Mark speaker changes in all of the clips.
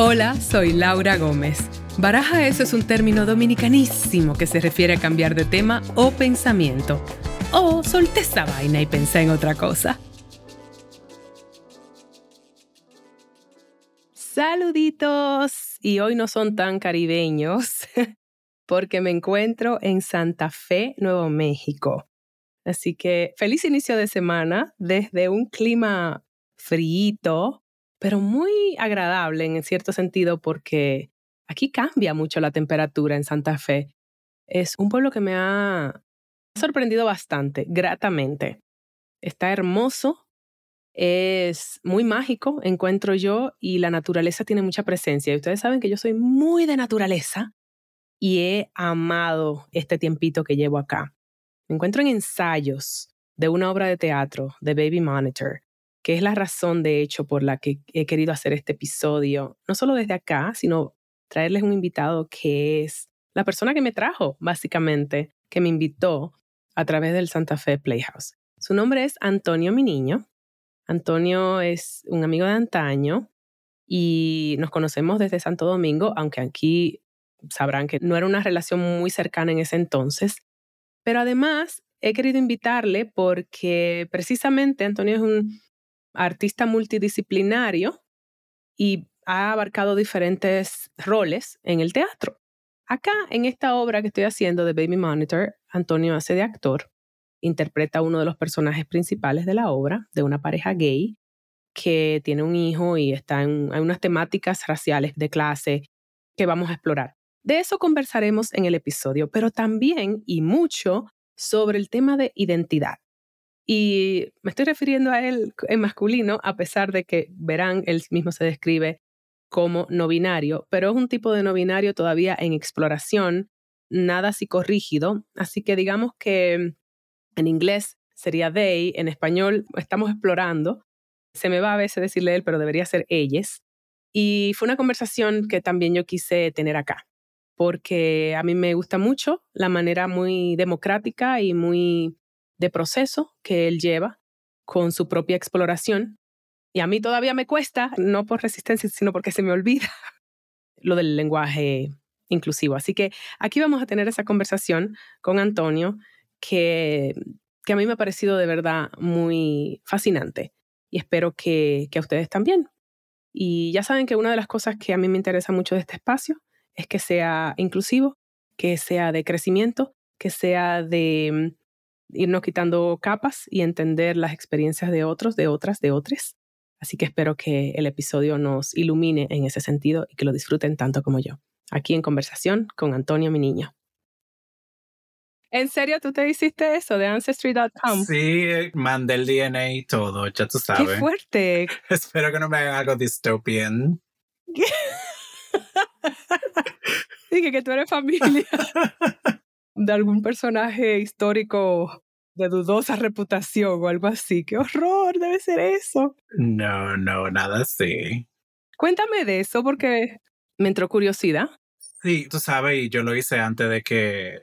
Speaker 1: Hola, soy Laura Gómez. Baraja eso es un término dominicanísimo que se refiere a cambiar de tema o pensamiento. O solté esa vaina y pensé en otra cosa. Saluditos. Y hoy no son tan caribeños porque me encuentro en Santa Fe, Nuevo México. Así que feliz inicio de semana desde un clima frío, pero muy agradable en cierto sentido porque aquí cambia mucho la temperatura en Santa Fe. Es un pueblo que me ha sorprendido bastante, gratamente. Está hermoso, es muy mágico, encuentro yo, y la naturaleza tiene mucha presencia. Y ustedes saben que yo soy muy de naturaleza y he amado este tiempito que llevo acá. Me encuentro en ensayos de una obra de teatro de Baby Monitor, que es la razón, de hecho, por la que he querido hacer este episodio, no solo desde acá, sino traerles un invitado que es la persona que me trajo, básicamente, que me invitó a través del Santa Fe Playhouse. Su nombre es Antonio Mi Niño. Antonio es un amigo de antaño y nos conocemos desde Santo Domingo, aunque aquí sabrán que no era una relación muy cercana en ese entonces. Pero además he querido invitarle porque precisamente Antonio es un artista multidisciplinario y ha abarcado diferentes roles en el teatro. Acá, en esta obra que estoy haciendo de Baby Monitor, Antonio hace de actor, interpreta uno de los personajes principales de la obra, de una pareja gay que tiene un hijo y está en hay unas temáticas raciales de clase que vamos a explorar. De eso conversaremos en el episodio, pero también y mucho sobre el tema de identidad. Y me estoy refiriendo a él en masculino, a pesar de que verán, él mismo se describe como no binario, pero es un tipo de no binario todavía en exploración, nada psicorrígido. Así que digamos que en inglés sería they, en español estamos explorando. Se me va a veces decirle él, pero debería ser ellas. Y fue una conversación que también yo quise tener acá, porque a mí me gusta mucho la manera muy democrática y muy de proceso que él lleva con su propia exploración. Y a mí todavía me cuesta, no por resistencia, sino porque se me olvida lo del lenguaje inclusivo. Así que aquí vamos a tener esa conversación con Antonio que, que a mí me ha parecido de verdad muy fascinante y espero que, que a ustedes también. Y ya saben que una de las cosas que a mí me interesa mucho de este espacio es que sea inclusivo, que sea de crecimiento, que sea de irnos quitando capas y entender las experiencias de otros, de otras, de otros. Así que espero que el episodio nos ilumine en ese sentido y que lo disfruten tanto como yo. Aquí en conversación con Antonio, mi niño. ¿En serio tú te hiciste eso de Ancestry.com?
Speaker 2: Sí, mandé el DNA y todo, ya tú sabes.
Speaker 1: ¡Qué fuerte!
Speaker 2: Espero que no me hagan algo dystopian.
Speaker 1: Dije que tú eres familia. de algún personaje histórico de dudosa reputación o algo así. ¡Qué horror! Debe ser eso.
Speaker 2: No, no, nada así.
Speaker 1: Cuéntame de eso porque me entró curiosidad.
Speaker 2: Sí, tú sabes, y yo lo hice antes de que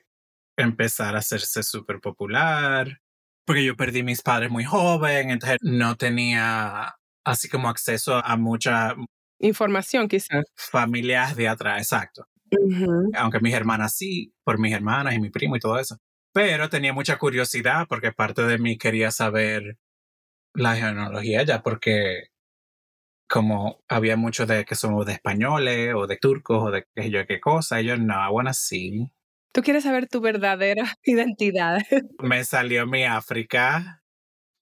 Speaker 2: empezara a hacerse súper popular, porque yo perdí mis padres muy joven, entonces no tenía así como acceso a mucha
Speaker 1: información quizás.
Speaker 2: Familias de atrás, exacto. Aunque mis hermanas sí, por mis hermanas y mi primo y todo eso. Pero tenía mucha curiosidad porque parte de mí quería saber la genealogía ya porque como había mucho de que somos de españoles o de turcos o de qué yo qué cosa, y yo no, bueno, sí.
Speaker 1: Tú quieres saber tu verdadera identidad.
Speaker 2: me salió mi África,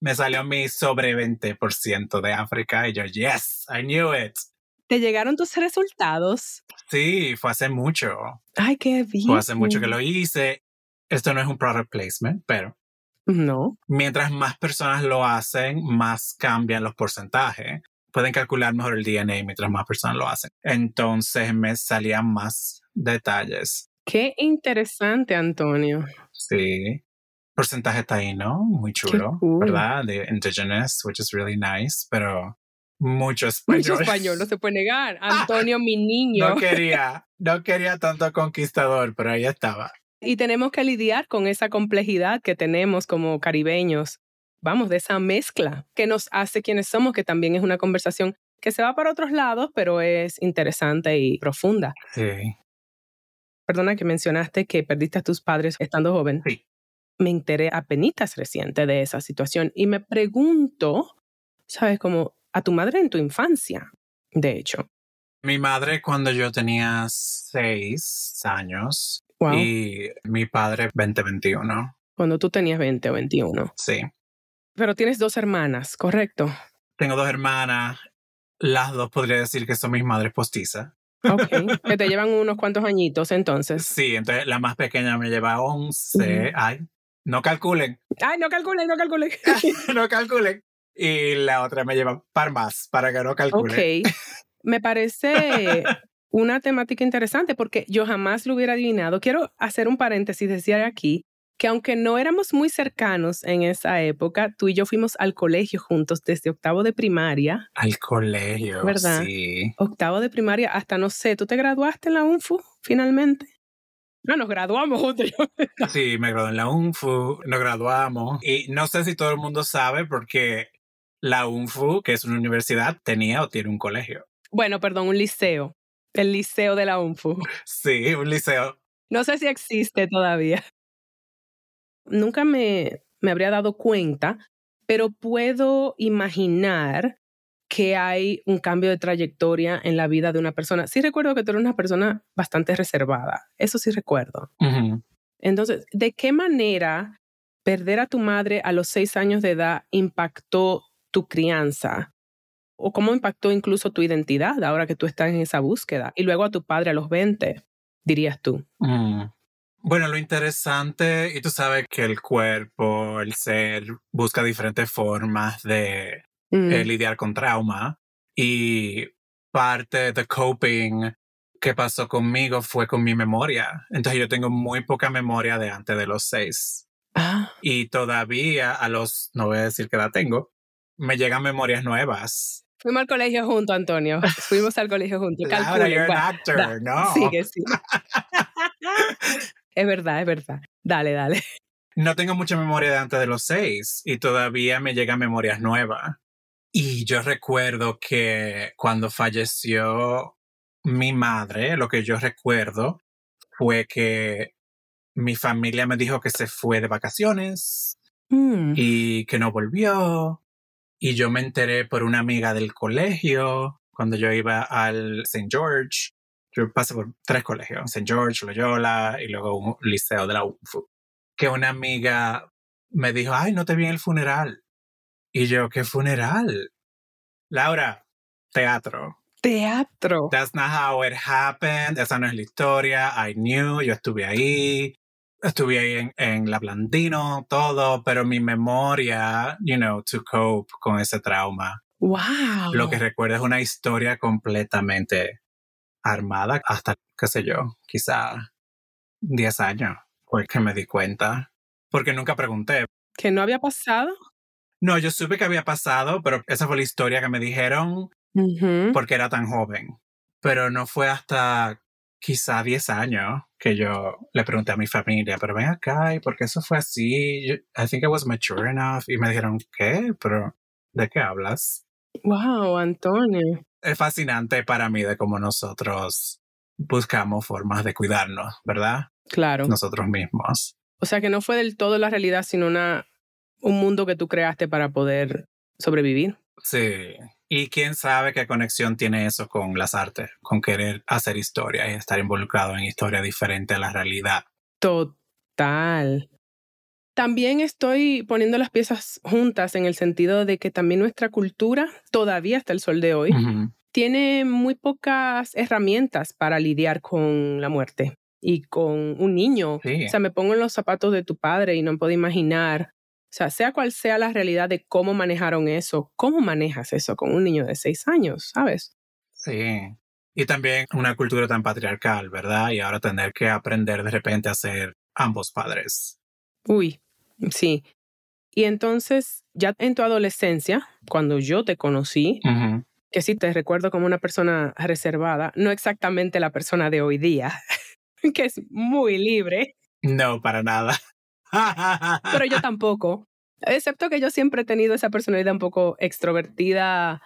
Speaker 2: me salió mi sobre 20% de África y yo, yes, I knew it.
Speaker 1: ¿Te llegaron tus resultados?
Speaker 2: Sí, fue hace mucho.
Speaker 1: Ay, qué bien.
Speaker 2: Fue hace mucho que lo hice. Esto no es un product placement, pero.
Speaker 1: No.
Speaker 2: Mientras más personas lo hacen, más cambian los porcentajes. Pueden calcular mejor el DNA mientras más personas lo hacen. Entonces me salían más detalles.
Speaker 1: Qué interesante, Antonio.
Speaker 2: Sí. Porcentaje está ahí, ¿no? Muy chulo, ¿verdad? De indigenous, which is really nice, pero mucho español.
Speaker 1: Mucho español, no se puede negar. Antonio, mi niño.
Speaker 2: No quería, no quería tanto conquistador, pero ahí estaba.
Speaker 1: Y tenemos que lidiar con esa complejidad que tenemos como caribeños. Vamos, de esa mezcla que nos hace quienes somos, que también es una conversación que se va para otros lados, pero es interesante y profunda.
Speaker 2: Sí.
Speaker 1: Perdona que mencionaste que perdiste a tus padres estando joven.
Speaker 2: Sí.
Speaker 1: Me enteré apenas reciente de esa situación y me pregunto, ¿sabes? Como a tu madre en tu infancia, de hecho.
Speaker 2: Mi madre cuando yo tenía seis años
Speaker 1: Wow.
Speaker 2: y mi padre 2021.
Speaker 1: Cuando tú tenías 20 o 21.
Speaker 2: Sí.
Speaker 1: Pero tienes dos hermanas, ¿correcto?
Speaker 2: Tengo dos hermanas. Las dos podría decir que son mis madres postizas.
Speaker 1: Ok. que te llevan unos cuantos añitos entonces.
Speaker 2: Sí, entonces la más pequeña me lleva 11. Ay, no calculen,
Speaker 1: Ay, no calculen, no calculen.
Speaker 2: no calculen. Y la otra me lleva par más para que no calculen.
Speaker 1: ok. Me parece una temática interesante porque yo jamás lo hubiera adivinado. Quiero hacer un paréntesis, decir aquí que aunque no éramos muy cercanos en esa época, tú y yo fuimos al colegio juntos desde octavo de primaria.
Speaker 2: Al colegio,
Speaker 1: ¿Verdad?
Speaker 2: sí.
Speaker 1: Octavo de primaria hasta, no sé, ¿tú te graduaste en la UNFU finalmente? No, nos graduamos juntos.
Speaker 2: Sí, me gradué en la UNFU, nos graduamos. Y no sé si todo el mundo sabe porque la UNFU, que es una universidad, tenía o tiene un colegio.
Speaker 1: Bueno, perdón, un liceo. El liceo de la UNFU.
Speaker 2: Sí, un liceo.
Speaker 1: No sé si existe todavía. Nunca me, me habría dado cuenta, pero puedo imaginar que hay un cambio de trayectoria en la vida de una persona. Sí recuerdo que tú eres una persona bastante reservada, eso sí recuerdo. Entonces, ¿de qué manera perder a tu madre a los seis años de edad impactó tu crianza? ¿O cómo impactó incluso tu identidad ahora que tú estás en esa búsqueda? Y luego a tu padre a los 20, dirías tú.
Speaker 2: Mm. Bueno, lo interesante, y tú sabes que el cuerpo, el ser, busca diferentes formas de
Speaker 1: Mm,
Speaker 2: eh, lidiar con trauma. Y parte de coping que pasó conmigo fue con mi memoria. Entonces yo tengo muy poca memoria de antes de los seis.
Speaker 1: Ah,
Speaker 2: Y todavía a los, no voy a decir que la tengo, me llegan memorias nuevas.
Speaker 1: fuimos al colegio juntos, Antonio. Fuimos al colegio juntos.
Speaker 2: Laura, you're an actor,
Speaker 1: da-
Speaker 2: no.
Speaker 1: Sigue, sí. es verdad, es verdad. Dale, dale.
Speaker 2: No tengo mucha memoria de antes de los seis y todavía me llegan memorias nuevas. Y yo recuerdo que cuando falleció mi madre, lo que yo recuerdo fue que mi familia me dijo que se fue de vacaciones
Speaker 1: Mm,
Speaker 2: y que no volvió. Y yo me enteré por una amiga del colegio cuando yo iba al St. George. Yo pasé por tres colegios, St. George, Loyola y luego un liceo de la UNFU. Que una amiga me dijo, ay, no te vi en el funeral. Y yo, ¿qué funeral? Laura, teatro.
Speaker 1: Teatro.
Speaker 2: That's not how it happened. Esa no es la historia. I knew, yo estuve ahí. Estuve ahí en, en La Blandino, todo, pero mi memoria, you know, to cope con ese trauma.
Speaker 1: Wow.
Speaker 2: Lo que recuerdo es una historia completamente armada hasta, qué sé yo, quizá 10 años, fue que me di cuenta. Porque nunca pregunté.
Speaker 1: que no había pasado.
Speaker 2: No, yo supe que había pasado, pero esa fue la historia que me dijeron porque era tan joven. Pero no fue hasta quizá 10 años que yo le pregunté a mi familia, pero ven acá, ¿y por qué eso fue así? Yo- I think I was mature enough. Y me dijeron, ¿qué? Pero, ¿de qué hablas?
Speaker 1: Wow, Antonio.
Speaker 2: Es fascinante para mí de cómo nosotros buscamos formas de cuidarnos, ¿verdad?
Speaker 1: Claro.
Speaker 2: Nosotros mismos.
Speaker 1: O sea que no fue del todo la realidad, sino una, un mundo que tú creaste para poder sobrevivir.
Speaker 2: Sí. Y quién sabe qué conexión tiene eso con las artes, con querer hacer historia y estar involucrado en historia diferente a la realidad.
Speaker 1: Total. También estoy poniendo las piezas juntas en el sentido de que también nuestra cultura, todavía hasta el sol de hoy, tiene muy pocas herramientas para lidiar con la muerte y con un niño.
Speaker 2: Sí.
Speaker 1: O sea, me pongo en los zapatos de tu padre y no puedo imaginar, sea, sea cual sea la realidad de cómo manejaron eso, ¿cómo manejas eso con un niño de seis años, sabes?
Speaker 2: Sí. Y también una cultura tan patriarcal, ¿verdad? Y ahora tener que aprender de repente a ser ambos padres.
Speaker 1: Uy, sí. Y entonces, ya en tu adolescencia, cuando yo te conocí, que sí te recuerdo como una persona reservada, no exactamente la persona de hoy día, que es muy libre,
Speaker 2: No, para nada.
Speaker 1: Pero yo tampoco. Excepto que yo siempre he tenido esa personalidad un poco extrovertida,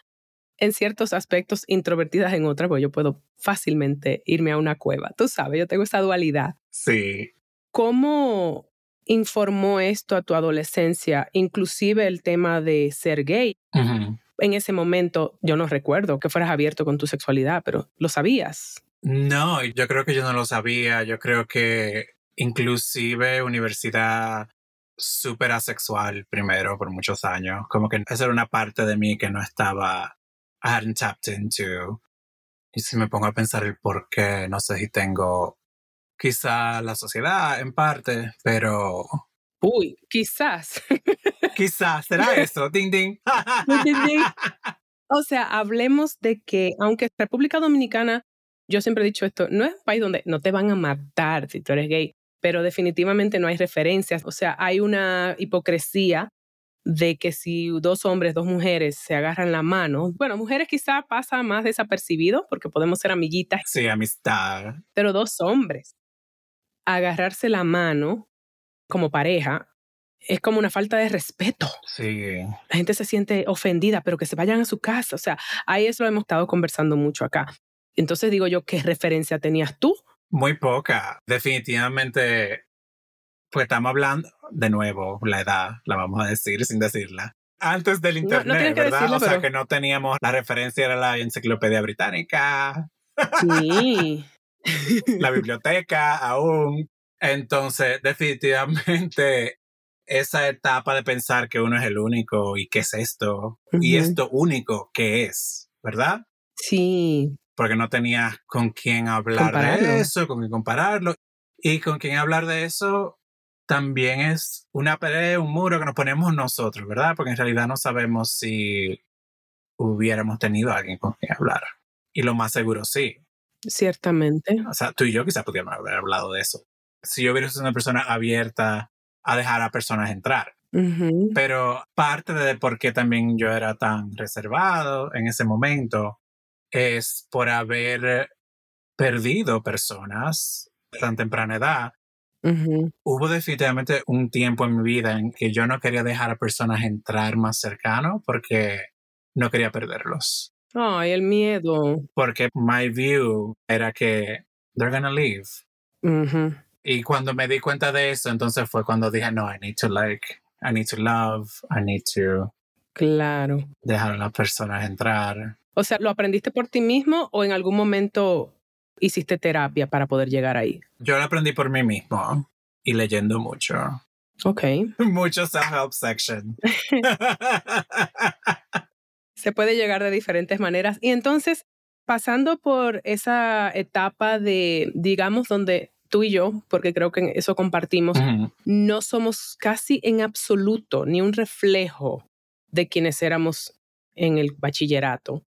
Speaker 1: en ciertos aspectos, introvertidas en otras, porque yo puedo fácilmente irme a una cueva. Tú sabes, yo tengo esa dualidad.
Speaker 2: Sí.
Speaker 1: ¿Cómo informó esto a tu adolescencia, inclusive el tema de ser gay? En ese momento yo no recuerdo que fueras abierto con tu sexualidad, pero ¿lo sabías?
Speaker 2: No, yo creo que yo no lo sabía. Yo creo que inclusive universidad súper asexual primero por muchos años. Como que esa era una parte de mí que no estaba, I hadn't tapped into. Y si me pongo a pensar el por qué, no sé si tengo quizá la sociedad en parte, pero...
Speaker 1: Uy, quizás.
Speaker 2: quizás, será eso, ding ding.
Speaker 1: O sea, hablemos de que aunque República Dominicana, yo siempre he dicho esto, no es un país donde no te van a matar si tú eres gay, pero definitivamente no hay referencias. O sea, hay una hipocresía de que si dos hombres, dos mujeres se agarran la mano, bueno, mujeres quizá pasa más desapercibido porque podemos ser amiguitas.
Speaker 2: Sí, amistad.
Speaker 1: Pero dos hombres, agarrarse la mano como pareja es como una falta de respeto.
Speaker 2: Sí.
Speaker 1: La gente se siente ofendida, pero que se vayan a su casa. O sea, ahí eso lo hemos estado conversando mucho acá. Entonces digo yo, ¿qué referencia tenías tú?
Speaker 2: Muy poca. Definitivamente, pues estamos hablando de nuevo, la edad, la vamos a decir sin decirla. Antes del internet, ¿verdad? o sea, que no teníamos la referencia era la enciclopedia británica.
Speaker 1: Sí.
Speaker 2: la biblioteca aún. Entonces, definitivamente, esa etapa de pensar que uno es el único y qué es esto, y esto único, ¿qué es? ¿Verdad?
Speaker 1: Sí
Speaker 2: porque no tenías con quién hablar de eso, con quién compararlo. Y con quién hablar de eso también es una pared, un muro que nos ponemos nosotros, ¿verdad? Porque en realidad no sabemos si hubiéramos tenido a alguien con quien hablar. Y lo más seguro sí.
Speaker 1: Ciertamente.
Speaker 2: O sea, tú y yo quizás pudiéramos haber hablado de eso. Si yo hubiera sido una persona abierta a dejar a personas entrar. Pero parte de por qué también yo era tan reservado en ese momento es por haber perdido personas tan temprana edad. Hubo definitivamente un tiempo en mi vida en que yo no quería dejar a personas entrar más cercano porque no quería perderlos.
Speaker 1: Ay, el miedo.
Speaker 2: Porque my view era que they're gonna leave. Y cuando me di cuenta de eso, entonces fue cuando dije, no, I need to like, I need to love, I need to.
Speaker 1: Claro.
Speaker 2: Dejar a las personas entrar.
Speaker 1: O sea, ¿lo aprendiste por ti mismo o en algún momento hiciste terapia para poder llegar ahí?
Speaker 2: Yo lo aprendí por mí mismo y leyendo mucho.
Speaker 1: Ok.
Speaker 2: Mucho self-help section.
Speaker 1: Se puede llegar de diferentes maneras. Y entonces, pasando por esa etapa de, digamos, donde tú y yo, porque creo que eso compartimos, no somos casi en absoluto ni un reflejo de quienes éramos en el bachillerato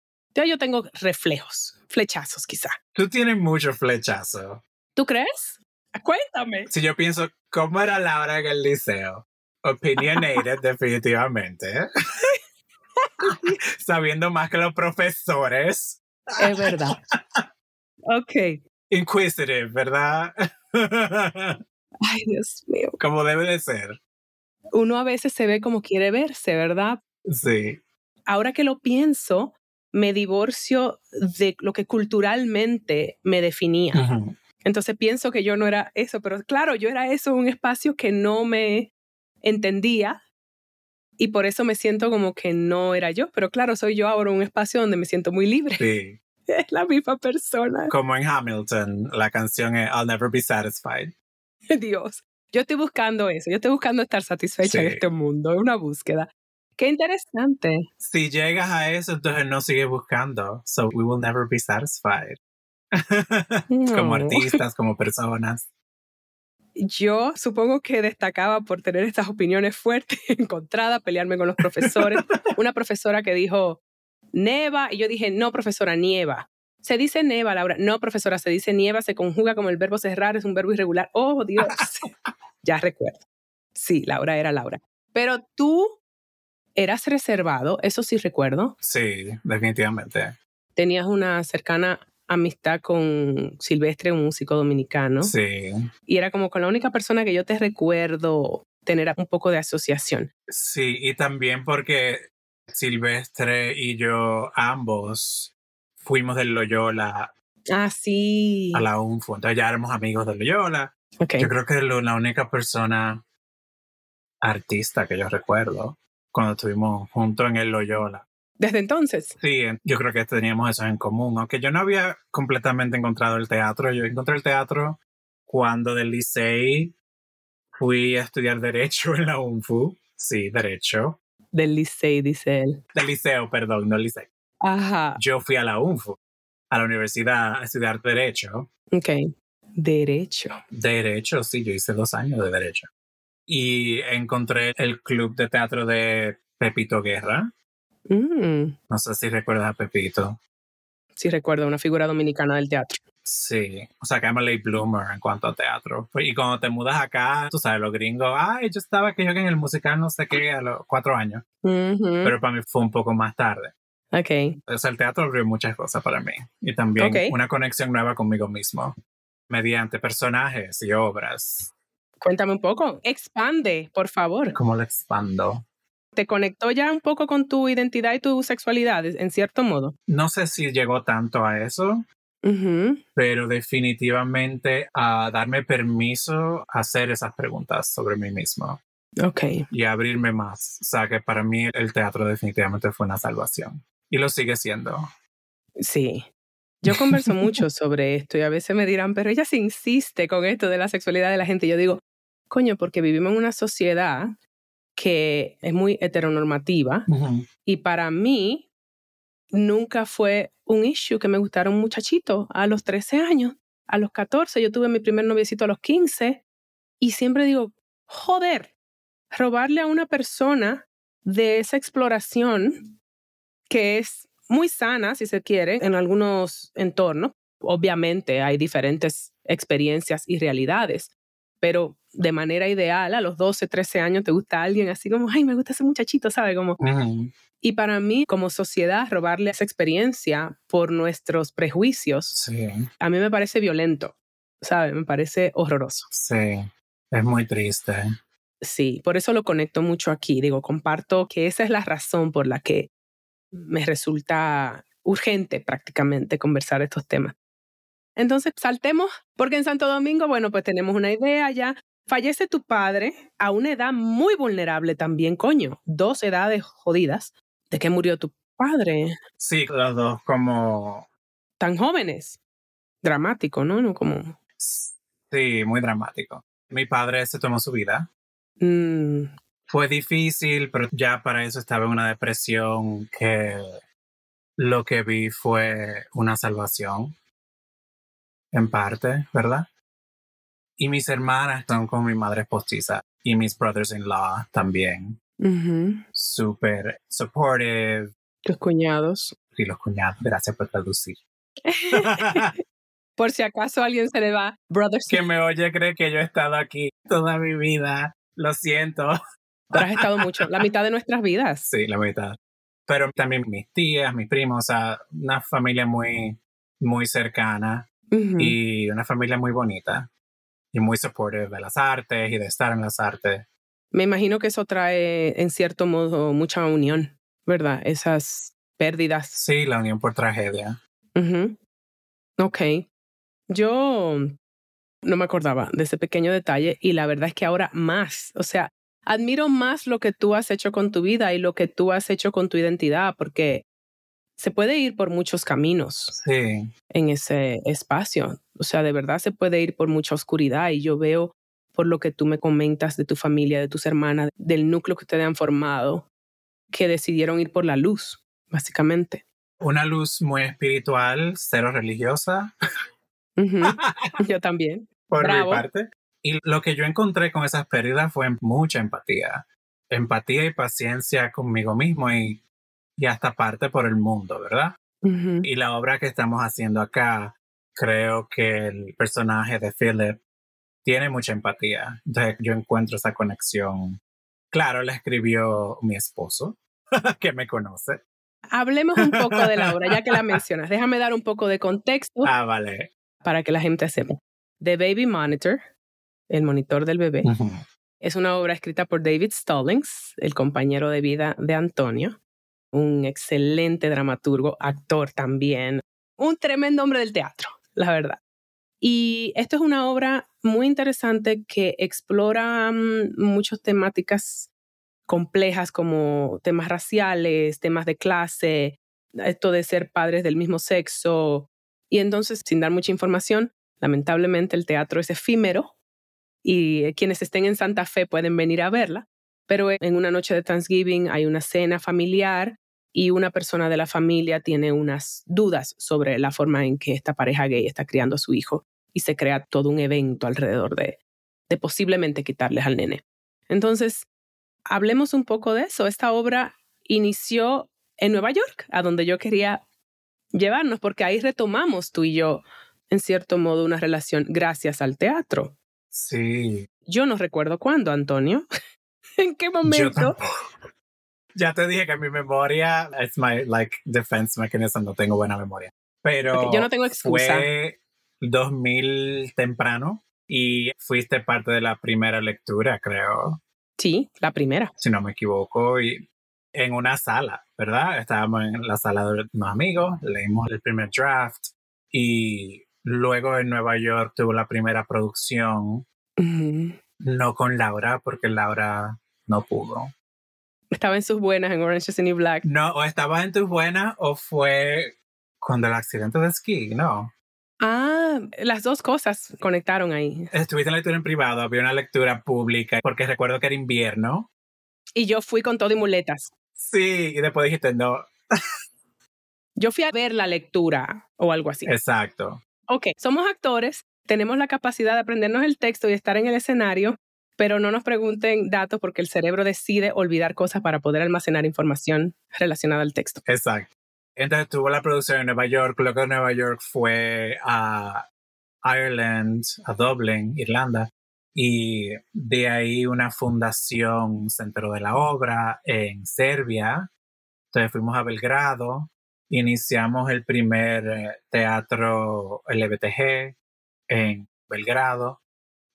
Speaker 1: yo tengo reflejos, flechazos quizá.
Speaker 2: Tú tienes mucho flechazo.
Speaker 1: ¿Tú crees? Cuéntame.
Speaker 2: Si yo pienso, ¿cómo era Laura en el liceo? Opinionated, definitivamente. Sabiendo más que los profesores.
Speaker 1: Es verdad. Ok.
Speaker 2: Inquisitive, ¿verdad?
Speaker 1: Ay, Dios mío.
Speaker 2: Como debe de ser.
Speaker 1: Uno a veces se ve como quiere verse, ¿verdad?
Speaker 2: Sí.
Speaker 1: Ahora que lo pienso, me divorcio de lo que culturalmente me definía. Entonces pienso que yo no era eso, pero claro, yo era eso, un espacio que no me entendía y por eso me siento como que no era yo, pero claro, soy yo ahora un espacio donde me siento muy libre.
Speaker 2: Sí.
Speaker 1: Es la misma persona.
Speaker 2: Como en Hamilton, la canción es I'll Never Be Satisfied.
Speaker 1: Dios, yo estoy buscando eso, yo estoy buscando estar satisfecha en este mundo, es una búsqueda. Qué interesante.
Speaker 2: Si llegas a eso, entonces no sigues buscando. So we will never be satisfied. como artistas, como personas.
Speaker 1: Yo supongo que destacaba por tener estas opiniones fuertes, encontradas, pelearme con los profesores. Una profesora que dijo neva y yo dije, no, profesora, nieva. Se dice neva, Laura. No, profesora, se dice nieva, se conjuga como el verbo cerrar, es un verbo irregular. Oh, Dios. ya recuerdo. Sí, Laura era Laura. Pero tú eras reservado, eso sí recuerdo.
Speaker 2: Sí, definitivamente.
Speaker 1: Tenías una cercana amistad con Silvestre, un músico dominicano.
Speaker 2: Sí.
Speaker 1: Y era como con la única persona que yo te recuerdo tener un poco de asociación.
Speaker 2: Sí, y también porque Silvestre y yo ambos fuimos del Loyola
Speaker 1: ah, sí.
Speaker 2: a la UNFU. Entonces ya éramos amigos del Loyola. Yo creo que la única persona artista que yo recuerdo cuando estuvimos juntos en el Loyola.
Speaker 1: ¿Desde entonces?
Speaker 2: Sí, yo creo que teníamos eso en común. Aunque yo no había completamente encontrado el teatro, yo encontré el teatro cuando del liceo fui a estudiar Derecho en la UNFU. Sí, Derecho.
Speaker 1: Del liceo, dice él.
Speaker 2: Del liceo, perdón, no liceo.
Speaker 1: Ajá.
Speaker 2: Yo fui a la UNFU, a la universidad, a estudiar Derecho.
Speaker 1: Ok. Derecho.
Speaker 2: Derecho, sí, yo hice dos años de Derecho. Y encontré el club de teatro de Pepito Guerra.
Speaker 1: Mm.
Speaker 2: No sé si recuerdas a Pepito.
Speaker 1: Sí, recuerdo, una figura dominicana del teatro.
Speaker 2: Sí, o sea, que I'm a late bloomer en cuanto a teatro. Y cuando te mudas acá, tú sabes, los gringos, ay, yo estaba que yo en el musical no sé qué a los cuatro años. Pero para mí fue un poco más tarde.
Speaker 1: Ok.
Speaker 2: O sea, el teatro abrió muchas cosas para mí. Y también una conexión nueva conmigo mismo, mediante personajes y obras.
Speaker 1: Cuéntame un poco, expande, por favor.
Speaker 2: ¿Cómo lo expando?
Speaker 1: ¿Te conectó ya un poco con tu identidad y tu sexualidad, en cierto modo?
Speaker 2: No sé si llegó tanto a eso, pero definitivamente a darme permiso a hacer esas preguntas sobre mí mismo.
Speaker 1: Ok.
Speaker 2: Y abrirme más. O sea, que para mí el teatro definitivamente fue una salvación. Y lo sigue siendo.
Speaker 1: Sí. Yo converso mucho sobre esto y a veces me dirán, pero ella se insiste con esto de la sexualidad de la gente. Yo digo, coño, porque vivimos en una sociedad que es muy heteronormativa y para mí nunca fue un issue que me gustara un muchachito a los 13 años. A los 14 yo tuve mi primer noviecito a los 15 y siempre digo, joder, robarle a una persona de esa exploración que es muy sana, si se quiere, en algunos entornos. Obviamente hay diferentes experiencias y realidades, pero de manera ideal, a los 12, 13 años te gusta alguien así como, ay, me gusta ese muchachito, ¿sabe? Como, y para mí, como sociedad, robarle esa experiencia por nuestros prejuicios, a mí me parece violento, ¿sabes? Me parece horroroso.
Speaker 2: Sí, es muy triste.
Speaker 1: Sí, por eso lo conecto mucho aquí. Digo, comparto que esa es la razón por la que me resulta urgente prácticamente conversar estos temas. Entonces, saltemos, porque en Santo Domingo, bueno, pues tenemos una idea ya. Fallece tu padre a una edad muy vulnerable también, coño. Dos edades jodidas. ¿De qué murió tu padre?
Speaker 2: Sí, los dos como...
Speaker 1: Tan jóvenes. Dramático, ¿no? no como...
Speaker 2: Sí, muy dramático. Mi padre se tomó su vida.
Speaker 1: Mm.
Speaker 2: Fue difícil, pero ya para eso estaba en una depresión que lo que vi fue una salvación, en parte, ¿verdad? Y mis hermanas están con mi madre postiza y mis brothers-in-law también. Súper supportive.
Speaker 1: Tus cuñados.
Speaker 2: Sí, los cuñados. Gracias por traducir.
Speaker 1: por si acaso alguien se le va, brothers.
Speaker 2: Que me oye cree que yo he estado aquí toda mi vida. Lo siento.
Speaker 1: Pero has estado mucho. La mitad de nuestras vidas.
Speaker 2: Sí, la mitad. Pero también mis tías, mis primos, o sea, una familia muy, muy cercana y una familia muy bonita y muy supportive de las artes y de estar en las artes.
Speaker 1: Me imagino que eso trae, en cierto modo, mucha unión, ¿verdad? Esas pérdidas.
Speaker 2: Sí, la unión por tragedia.
Speaker 1: Ok. Yo no me acordaba de ese pequeño detalle y la verdad es que ahora más, o sea, admiro más lo que tú has hecho con tu vida y lo que tú has hecho con tu identidad, porque se puede ir por muchos caminos
Speaker 2: sí.
Speaker 1: en ese espacio. O sea, de verdad se puede ir por mucha oscuridad y yo veo por lo que tú me comentas de tu familia, de tus hermanas, del núcleo que ustedes han formado, que decidieron ir por la luz, básicamente.
Speaker 2: Una luz muy espiritual, cero religiosa.
Speaker 1: yo también.
Speaker 2: Por mi parte. Y lo que yo encontré con esas pérdidas fue mucha empatía. Empatía y paciencia conmigo mismo y, y hasta parte por el mundo, ¿verdad? Y la obra que estamos haciendo acá, creo que el personaje de Philip tiene mucha empatía. Entonces yo encuentro esa conexión. Claro, la escribió mi esposo, que me conoce.
Speaker 1: Hablemos un poco de la obra, ya que la mencionas. Déjame dar un poco de contexto.
Speaker 2: Ah, vale.
Speaker 1: Para que la gente sepa. The Baby Monitor, el monitor del bebé, es una obra escrita por David Stallings, el compañero de vida de Antonio. Un excelente dramaturgo, actor también, un tremendo hombre del teatro, la verdad. Y esto es una obra muy interesante que explora mm, muchas temáticas complejas como temas raciales, temas de clase, esto de ser padres del mismo sexo. Y entonces, sin dar mucha información, lamentablemente el teatro es efímero y quienes estén en Santa Fe pueden venir a verla, pero en una noche de Thanksgiving hay una cena familiar y una persona de la familia tiene unas dudas sobre la forma en que esta pareja gay está criando a su hijo y se crea todo un evento alrededor de, de posiblemente quitarles al nene. Entonces, hablemos un poco de eso. Esta obra inició en Nueva York, a donde yo quería llevarnos, porque ahí retomamos tú y yo, en cierto modo, una relación gracias al teatro.
Speaker 2: Sí.
Speaker 1: Yo no recuerdo cuándo, Antonio. ¿En qué momento?
Speaker 2: ya te dije que mi memoria es my like defense mechanism, no tengo buena memoria. Pero
Speaker 1: yo no tengo excusa.
Speaker 2: Fue 2000 temprano y fuiste parte de la primera lectura, creo.
Speaker 1: Sí, la primera.
Speaker 2: Si no me equivoco, y en una sala, ¿verdad? Estábamos en la sala de unos amigos, leímos el primer draft y luego en Nueva York tuvo la primera producción, no con Laura, porque Laura no pudo.
Speaker 1: Estaba en sus buenas en Orange is the New Black.
Speaker 2: No, o estaba en tus buenas o fue cuando el accidente de esquí, no.
Speaker 1: Ah, las dos cosas conectaron ahí.
Speaker 2: Estuviste en la lectura en privado, había una lectura pública, porque recuerdo que era invierno.
Speaker 1: Y yo fui con todo y muletas.
Speaker 2: Sí, y después dijiste no.
Speaker 1: yo fui a ver la lectura o algo así.
Speaker 2: Exacto.
Speaker 1: Ok, somos actores, tenemos la capacidad de aprendernos el texto y estar en el escenario, pero no nos pregunten datos porque el cerebro decide olvidar cosas para poder almacenar información relacionada al texto.
Speaker 2: Exacto. Entonces tuvo la producción en Nueva York, luego de Nueva York fue a Ireland, a Dublin, Irlanda, y de ahí una fundación se enteró de la obra en Serbia. Entonces fuimos a Belgrado, iniciamos el primer eh, teatro LBTG en Belgrado,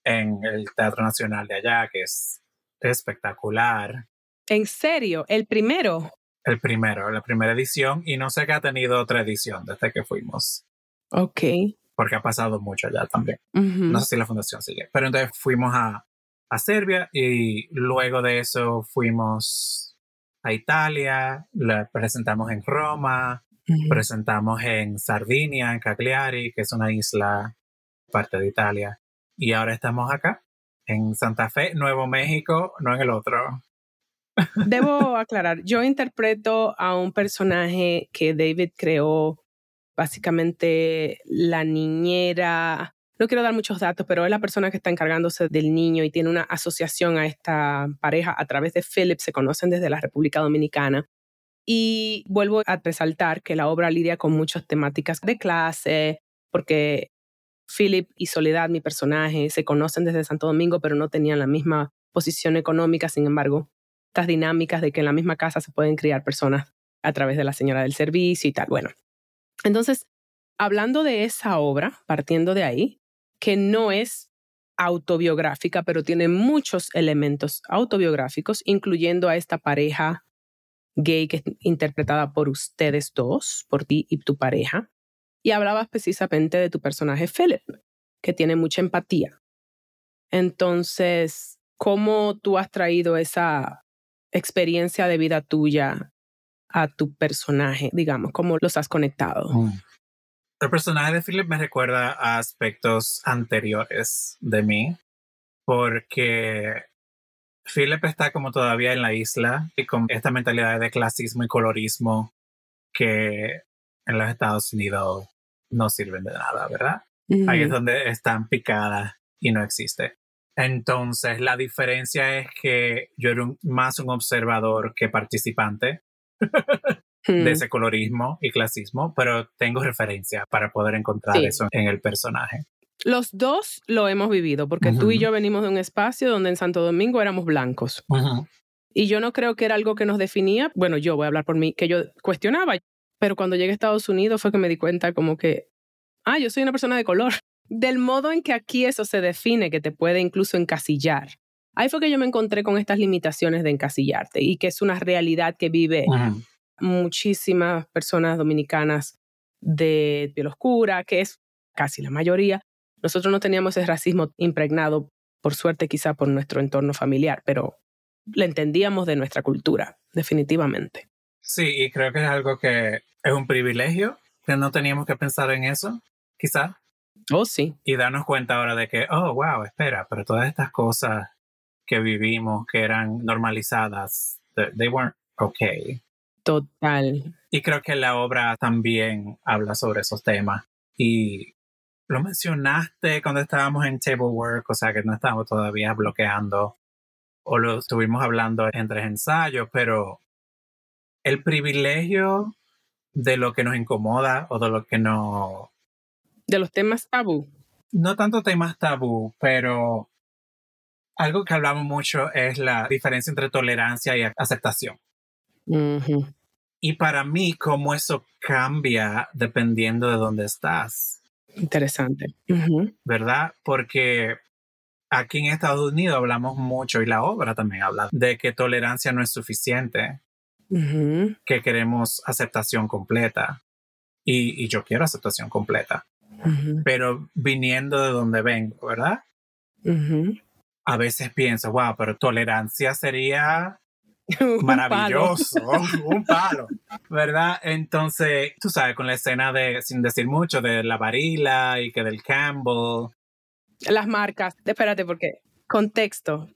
Speaker 2: en el Teatro Nacional de allá, que es espectacular.
Speaker 1: ¿En serio? ¿El primero?
Speaker 2: El primero, la primera edición, y no sé que ha tenido otra edición desde que fuimos.
Speaker 1: Ok.
Speaker 2: Porque ha pasado mucho allá también. No sé si la fundación sigue. Pero entonces fuimos a, a Serbia y luego de eso fuimos a Italia, la presentamos en Roma, presentamos en Sardinia, en Cagliari, que es una isla parte de Italia. Y ahora estamos acá, en Santa Fe, Nuevo México, no en el otro.
Speaker 1: Debo aclarar, yo interpreto a un personaje que David creó, básicamente la niñera, no quiero dar muchos datos, pero es la persona que está encargándose del niño y tiene una asociación a esta pareja a través de Philip, se conocen desde la República Dominicana. Y vuelvo a resaltar que la obra lidia con muchas temáticas de clase, porque Philip y Soledad, mi personaje, se conocen desde Santo Domingo, pero no tenían la misma posición económica, sin embargo, estas dinámicas de que en la misma casa se pueden criar personas a través de la señora del servicio y tal. Bueno, entonces, hablando de esa obra, partiendo de ahí, que no es autobiográfica, pero tiene muchos elementos autobiográficos, incluyendo a esta pareja gay que es interpretada por ustedes dos, por ti y tu pareja. Y hablabas precisamente de tu personaje Philip, que tiene mucha empatía. Entonces, ¿cómo tú has traído esa experiencia de vida tuya a tu personaje, digamos? ¿Cómo los has conectado? Mm.
Speaker 2: El personaje de Philip me recuerda a aspectos anteriores de mí, porque Philip está como todavía en la isla y con esta mentalidad de clasismo y colorismo que en los Estados Unidos no sirven de nada, ¿verdad? Ahí es donde están picadas y no existe. Entonces, la diferencia es que yo era más un observador que participante de hmm. ese colorismo y clasismo, pero tengo referencia para poder encontrar eso en el personaje.
Speaker 1: Los dos lo hemos vivido, porque tú y yo venimos de un espacio donde en Santo Domingo éramos blancos. Y yo no creo que era algo que nos definía. Bueno, yo voy a hablar por mí, que yo cuestionaba, pero cuando llegué a Estados Unidos fue que me di cuenta como que, ah, yo soy una persona de color del modo en que aquí eso se define, que te puede incluso encasillar. Ahí fue que yo me encontré con estas limitaciones de encasillarte y que es una realidad que vive muchísimas personas dominicanas de piel oscura, que es casi la mayoría. Nosotros no teníamos ese racismo impregnado, por suerte quizá por nuestro entorno familiar, pero le entendíamos de nuestra cultura, definitivamente.
Speaker 2: Sí, y creo que es algo que es un privilegio, que no teníamos que pensar en eso, quizá.
Speaker 1: Oh, sí.
Speaker 2: Y darnos cuenta ahora de que, oh, wow, espera, pero todas estas cosas que vivimos, que eran normalizadas, they weren't okay.
Speaker 1: Total.
Speaker 2: Y creo que la obra también habla sobre esos temas. Y lo mencionaste cuando estábamos en Table Work, o sea que no estábamos todavía bloqueando, o lo estuvimos hablando entre ensayos, pero el privilegio de lo que nos incomoda o de lo que no...
Speaker 1: De los temas tabú.
Speaker 2: No tanto temas tabú, pero algo que hablamos mucho es la diferencia entre tolerancia y aceptación. Y para mí, cómo eso cambia dependiendo de dónde estás.
Speaker 1: Interesante.
Speaker 2: ¿Verdad? Porque aquí en Estados Unidos hablamos mucho, y la obra también habla, de que tolerancia no es suficiente, que queremos aceptación completa. Y, yo quiero aceptación completa. Pero viniendo de donde vengo, ¿verdad? A veces pienso, wow, pero tolerancia sería maravilloso, un palo, ¿verdad? Entonces, tú sabes, con la escena de, sin decir mucho, de la varila y que del Campbell.
Speaker 1: Las marcas, espérate, porque contexto,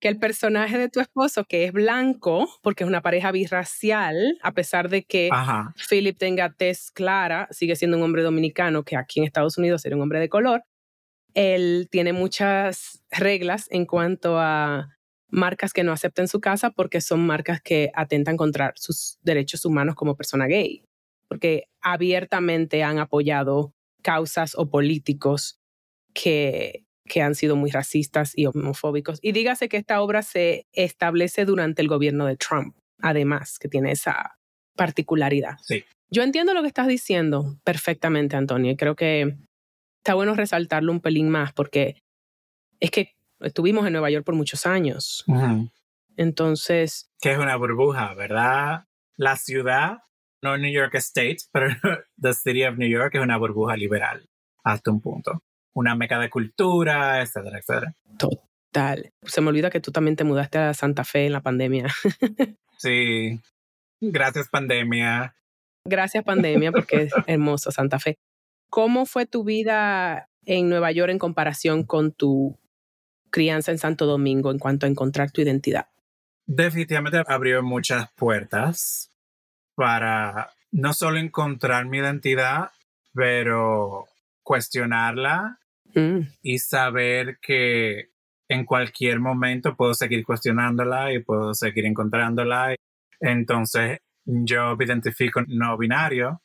Speaker 1: que el personaje de tu esposo, que es blanco, porque es una pareja birracial, a pesar de que Philip tenga tez clara, sigue siendo un hombre dominicano, que aquí en Estados Unidos sería un hombre de color. Él tiene muchas reglas en cuanto a marcas que no acepten su casa porque son marcas que atentan contra sus derechos humanos como persona gay, porque abiertamente han apoyado causas o políticos que, que han sido muy racistas y homofóbicos. Y dígase que esta obra se establece durante el gobierno de Trump, además, que tiene esa particularidad.
Speaker 2: Sí.
Speaker 1: Yo entiendo lo que estás diciendo perfectamente, Antonio, y creo que está bueno resaltarlo un pelín más porque es que estuvimos en Nueva York por muchos años. Entonces...
Speaker 2: Que es una burbuja, ¿verdad? La ciudad, no New York State, pero the City of New York es una burbuja liberal hasta un punto. Una meca de cultura, etcétera, etcétera.
Speaker 1: Total. Se me olvida que tú también te mudaste a Santa Fe en la pandemia.
Speaker 2: sí. Gracias, pandemia.
Speaker 1: Gracias, pandemia, porque es hermoso Santa Fe. ¿Cómo fue tu vida en Nueva York en comparación con tu crianza en Santo Domingo en cuanto a encontrar tu identidad?
Speaker 2: Definitivamente abrió muchas puertas para no solo encontrar mi identidad, pero cuestionarla mm. y saber que en cualquier momento puedo seguir cuestionándola y puedo seguir encontrándola. Entonces yo me identifico no binario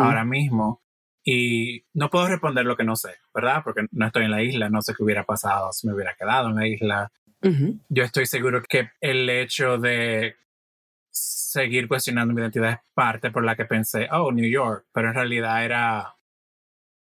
Speaker 2: ahora mismo y no puedo responder lo que no sé, ¿verdad? Porque no estoy en la isla, no sé qué hubiera pasado si me hubiera quedado en la isla. Yo estoy seguro que el hecho de seguir cuestionando mi identidad es parte por la que pensé, oh, New York, pero en realidad era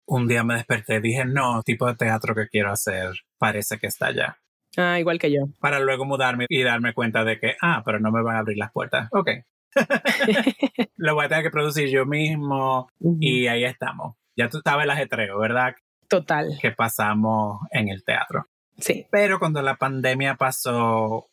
Speaker 2: un día me desperté y dije, no, tipo de teatro que quiero hacer parece que está allá.
Speaker 1: Ah, igual que yo.
Speaker 2: Para luego mudarme y darme cuenta de que, ah, pero no me van a abrir las puertas. Ok, lo voy a tener que producir yo mismo y ahí estamos. Ya tú sabes el ajetreo, ¿verdad?
Speaker 1: Total.
Speaker 2: Que pasamos en el teatro.
Speaker 1: Sí.
Speaker 2: Pero cuando la pandemia pasó,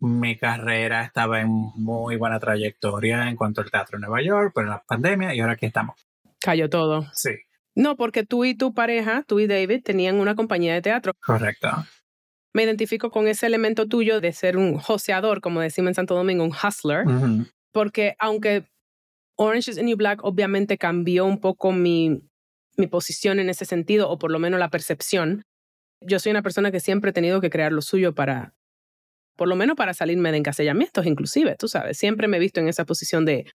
Speaker 2: mi carrera estaba en muy buena trayectoria en cuanto al teatro en Nueva York, pero la pandemia y ahora aquí estamos.
Speaker 1: Cayó todo.
Speaker 2: Sí.
Speaker 1: No, porque tú y tu pareja, tú y David, tenían una compañía de teatro.
Speaker 2: Correcto
Speaker 1: me identifico con ese elemento tuyo de ser un joseador, como decimos en Santo Domingo, un hustler, porque aunque Orange is the New Black obviamente cambió un poco mi, mi posición en ese sentido, o por lo menos la percepción, yo soy una persona que siempre he tenido que crear lo suyo para, por lo menos para salirme de encasillamientos, inclusive, tú sabes, siempre me he visto en esa posición de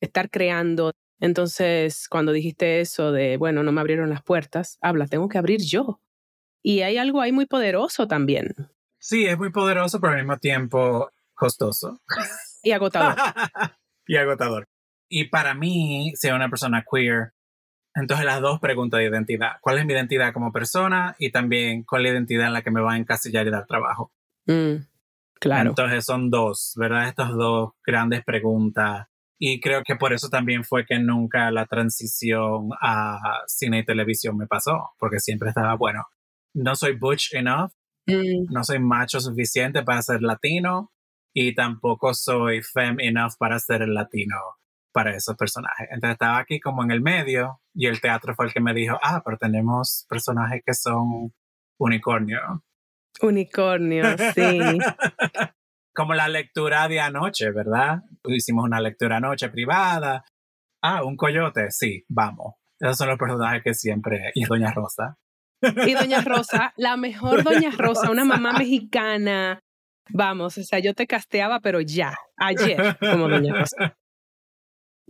Speaker 1: estar creando. Entonces, cuando dijiste eso de, bueno, no me abrieron las puertas, habla, tengo que abrir yo. Y hay algo ahí muy poderoso también.
Speaker 2: Sí, es muy poderoso, pero al mismo tiempo costoso.
Speaker 1: Y agotador.
Speaker 2: y agotador. Y para mí, ser una persona queer, entonces las dos preguntas de identidad. ¿Cuál es mi identidad como persona? Y también, ¿cuál es la identidad en la que me va a encasillar y dar trabajo?
Speaker 1: Mm, claro.
Speaker 2: Entonces son dos, ¿verdad? Estas dos grandes preguntas Y creo que por eso también fue que nunca la transición a cine y televisión me pasó, porque siempre estaba, bueno, no soy butch enough, mm. no soy macho suficiente para ser latino y tampoco soy fem enough para ser el latino para esos personajes. Entonces estaba aquí como en el medio y el teatro fue el que me dijo, ah, pero tenemos personajes que son unicornio.
Speaker 1: Unicornio, sí.
Speaker 2: como la lectura de anoche, ¿verdad? Hicimos una lectura anoche privada. Ah, un coyote, sí, vamos. Esos son los personajes que siempre. Y Doña Rosa.
Speaker 1: Y Doña Rosa, la mejor Doña Rosa, una mamá mexicana. Vamos, o sea, yo te casteaba, pero ya, ayer, como Doña Rosa.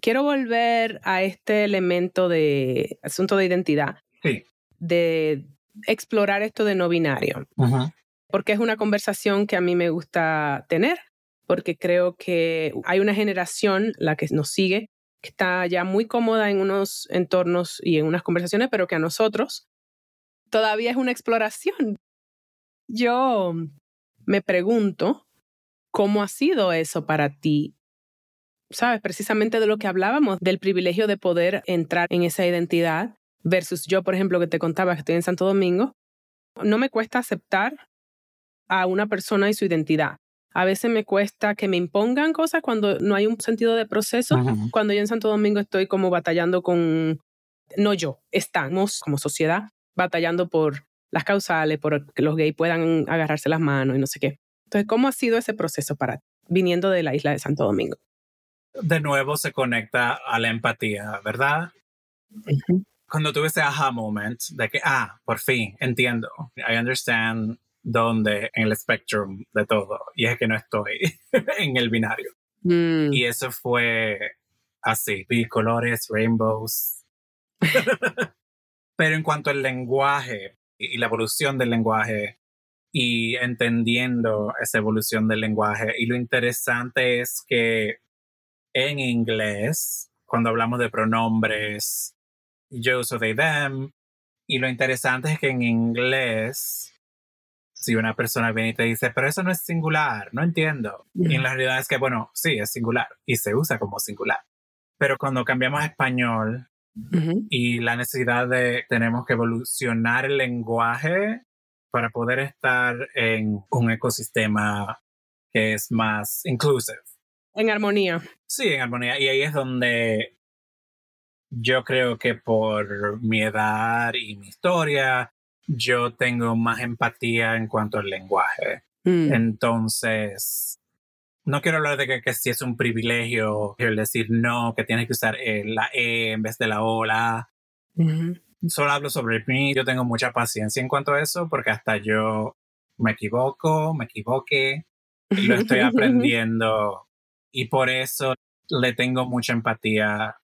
Speaker 1: Quiero volver a este elemento de asunto de identidad.
Speaker 2: Sí.
Speaker 1: De explorar esto de no binario. Ajá porque es una conversación que a mí me gusta tener, porque creo que hay una generación, la que nos sigue, que está ya muy cómoda en unos entornos y en unas conversaciones, pero que a nosotros todavía es una exploración. Yo me pregunto, ¿cómo ha sido eso para ti? Sabes, precisamente de lo que hablábamos, del privilegio de poder entrar en esa identidad versus yo, por ejemplo, que te contaba que estoy en Santo Domingo. No me cuesta aceptar a una persona y su identidad. A veces me cuesta que me impongan cosas cuando no hay un sentido de proceso. Cuando yo en Santo Domingo estoy como batallando con, no yo, estamos como sociedad batallando por las causales, por que los gays puedan agarrarse las manos y no sé qué. Entonces, ¿cómo ha sido ese proceso para ti, viniendo de la isla de Santo Domingo?
Speaker 2: De nuevo se conecta a la empatía, ¿verdad? Cuando tuve ese aha moment de que, ah, por fin, entiendo, I understand donde en el spectrum de todo, y es que no estoy en el binario. Mm. Y eso fue así, vi colores, rainbows. Pero en cuanto al lenguaje y la evolución del lenguaje y entendiendo esa evolución del lenguaje, y lo interesante es que en inglés, cuando hablamos de pronombres, yo, so, they, them, y lo interesante es que en inglés si una persona viene y te dice, pero eso no es singular, no entiendo. Y en la realidad es que, bueno, sí, es singular y se usa como singular. Pero cuando cambiamos a español y la necesidad de tenemos que evolucionar el lenguaje para poder estar en un ecosistema que es más inclusive.
Speaker 1: En armonía.
Speaker 2: Sí, en armonía. Y ahí es donde yo creo que por mi edad y mi historia, yo tengo más empatía en cuanto al lenguaje. Mm. Entonces, no quiero hablar de que, si es un privilegio el decir no, que tienes que usar eh, la E en vez de la O, la Solo hablo sobre mí. Yo tengo mucha paciencia en cuanto a eso porque hasta yo me equivoco, me equivoqué y lo estoy aprendiendo. y por eso le tengo mucha empatía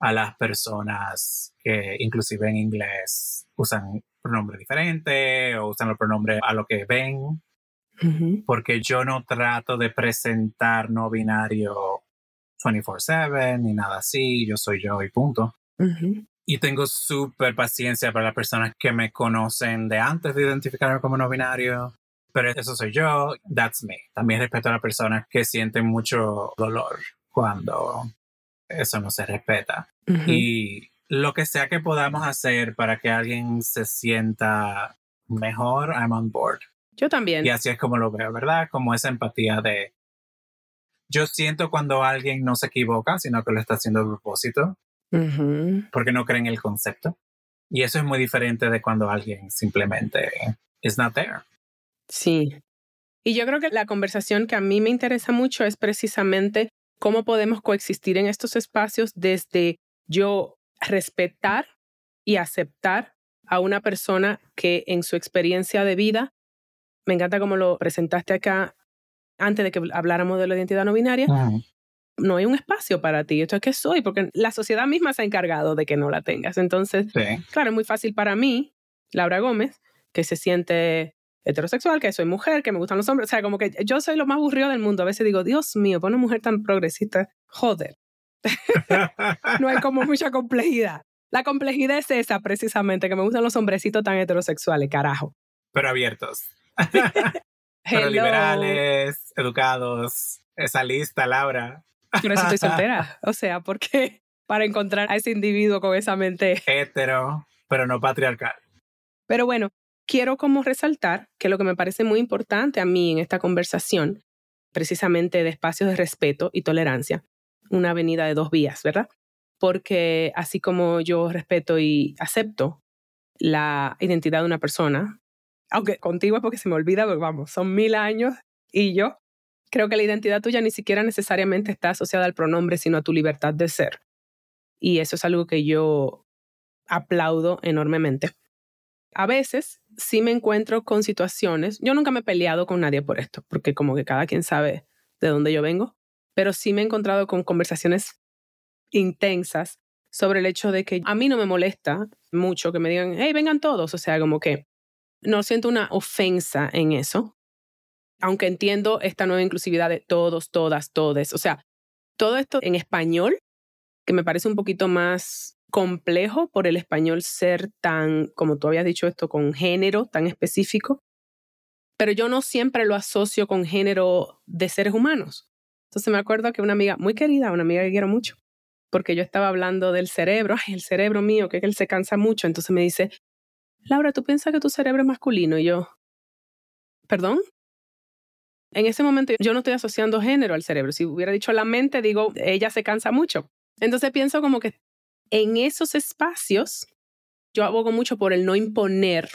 Speaker 2: a las personas que inclusive en inglés usan pronombre diferente o usan los pronombres a lo que ven. Porque yo no trato de presentar no binario 24/7 ni nada así, yo soy yo y punto. Y tengo súper paciencia para las personas que me conocen de antes de identificarme como no binario. Pero eso soy yo, that's me. También respeto a las personas que sienten mucho dolor cuando eso no se respeta. Y lo que sea que podamos hacer para que alguien se sienta mejor, I'm on board.
Speaker 1: Yo también.
Speaker 2: Y así es como lo veo, ¿verdad? Como esa empatía de... Yo siento cuando alguien no se equivoca, sino que lo está haciendo a propósito, porque no cree en el concepto. Y eso es muy diferente de cuando alguien simplemente is not there.
Speaker 1: Sí. Y yo creo que la conversación que a mí me interesa mucho es precisamente cómo podemos coexistir en estos espacios desde yo respetar y aceptar a una persona que en su experiencia de vida, me encanta como lo presentaste acá antes de que habláramos de la identidad no binaria, no hay un espacio para ti. Esto es que soy, porque la sociedad misma se ha encargado de que no la tengas. Entonces, claro, es muy fácil para mí, Laura Gómez, que se siente heterosexual, que soy mujer, que me gustan los hombres. O sea, como que yo soy lo más aburrido del mundo. A veces digo, Dios mío, para una mujer tan progresista, joder. no hay como mucha complejidad. La complejidad es esa precisamente, que me gustan los hombrecitos tan heterosexuales, carajo.
Speaker 2: Pero abiertos. Pero liberales, educados. Esa lista, Laura.
Speaker 1: Por eso estoy soltera. O sea, porque para encontrar a ese individuo con esa mente.
Speaker 2: Hetero, pero no patriarcal.
Speaker 1: Pero bueno, quiero como resaltar que lo que me parece muy importante a mí en esta conversación, precisamente de espacios de respeto y tolerancia, una avenida de dos vías, ¿verdad? Porque así como yo respeto y acepto la identidad de una persona, aunque contigo es porque se me olvida, pero vamos, son mil años y yo creo que la identidad tuya ni siquiera necesariamente está asociada al pronombre, sino a tu libertad de ser. Y eso es algo que yo aplaudo enormemente. A veces sí me encuentro con situaciones, yo nunca me he peleado con nadie por esto, porque como que cada quien sabe de dónde yo vengo, pero sí me he encontrado con conversaciones intensas sobre el hecho de que a mí no me molesta mucho que me digan, hey, vengan todos, o sea, como que no siento una ofensa en eso, aunque entiendo esta nueva inclusividad de todos, todas, todes, o sea, todo esto en español, que me parece un poquito más complejo por el español ser tan, como tú habías dicho esto, con género tan específico, pero yo no siempre lo asocio con género de seres humanos. Entonces me acuerdo que una amiga muy querida, una amiga que quiero mucho, porque yo estaba hablando del cerebro, ay, el cerebro mío, que él se cansa mucho, entonces me dice, Laura, ¿tú piensas que tu cerebro es masculino? Y yo, ¿perdón? En ese momento yo no estoy asociando género al cerebro. Si hubiera dicho la mente, digo, ella se cansa mucho. Entonces pienso como que en esos espacios yo abogo mucho por el no imponer